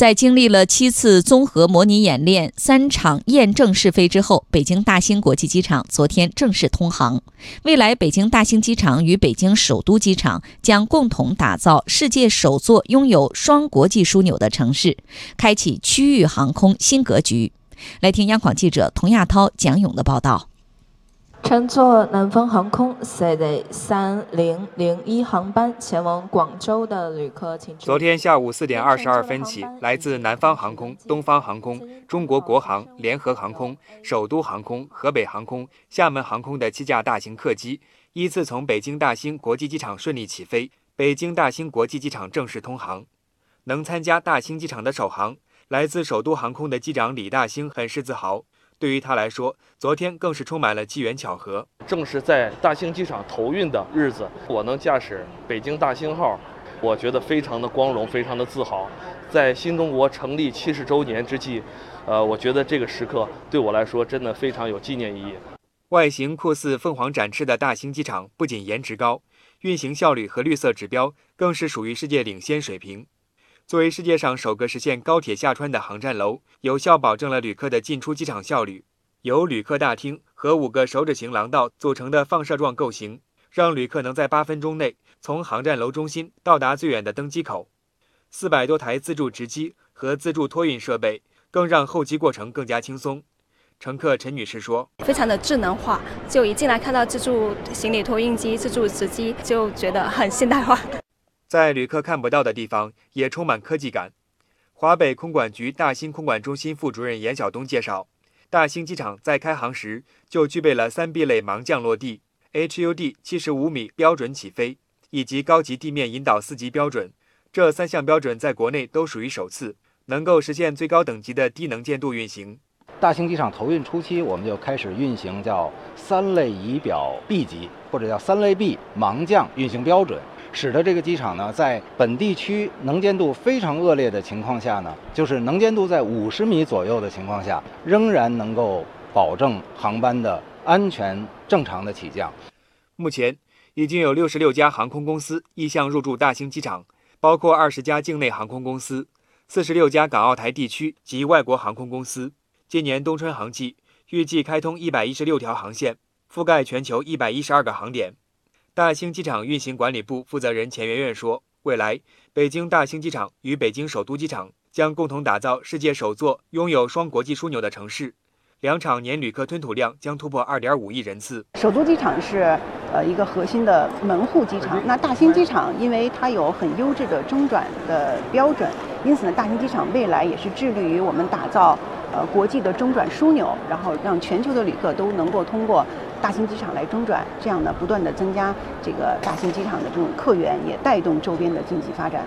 在经历了七次综合模拟演练、三场验证试飞之后，北京大兴国际机场昨天正式通航。未来，北京大兴机场与北京首都机场将共同打造世界首座拥有双国际枢纽的城市，开启区域航空新格局。来听央广记者童亚涛、蒋勇的报道。乘坐南方航空 CD 三零零一航班前往广州的旅客，请昨天下午四点二十二分起，来自南方航空、东方航空、中国国航、联合航空、首都航空、河北航空、厦门航空的七架大型客机依次从北京大兴国际机场顺利起飞，北京大兴国际机场正式通航。能参加大兴机场的首航，来自首都航空的机长李大兴很是自豪。对于他来说，昨天更是充满了机缘巧合。正是在大兴机场投运的日子，我能驾驶北京大兴号，我觉得非常的光荣，非常的自豪。在新中国成立七十周年之际，呃，我觉得这个时刻对我来说真的非常有纪念意义。外形酷似凤凰展翅的大兴机场，不仅颜值高，运行效率和绿色指标更是属于世界领先水平。作为世界上首个实现高铁下穿的航站楼，有效保证了旅客的进出机场效率。由旅客大厅和五个手指形廊道组成的放射状构型，让旅客能在八分钟内从航站楼中心到达最远的登机口。四百多台自助值机和自助托运设备，更让候机过程更加轻松。乘客陈女士说：“非常的智能化，就一进来看到自助行李托运机、自助值机，就觉得很现代化。”在旅客看不到的地方，也充满科技感。华北空管局大兴空管中心副主任严晓东介绍，大兴机场在开航时就具备了三 B 类盲降落地、HUD 七十五米标准起飞以及高级地面引导四级标准，这三项标准在国内都属于首次，能够实现最高等级的低能见度运行。大兴机场投运初期，我们就开始运行叫三类仪表 B 级，或者叫三类 B 盲降运行标准。使得这个机场呢，在本地区能见度非常恶劣的情况下呢，就是能见度在五十米左右的情况下，仍然能够保证航班的安全正常的起降。目前已经有六十六家航空公司意向入驻大兴机场，包括二十家境内航空公司、四十六家港澳台地区及外国航空公司。今年冬春航季预计开通一百一十六条航线，覆盖全球一百一十二个航点。大兴机场运行管理部负责人钱媛媛说：“未来，北京大兴机场与北京首都机场将共同打造世界首座拥有双国际枢纽的城市，两场年旅客吞吐量将突破2.5亿人次。首都机场是呃一个核心的门户机场，那大兴机场因为它有很优质的中转的标准，因此呢，大兴机场未来也是致力于我们打造呃国际的中转枢纽，然后让全球的旅客都能够通过。”大型机场来中转，这样呢，不断的增加这个大型机场的这种客源，也带动周边的经济发展。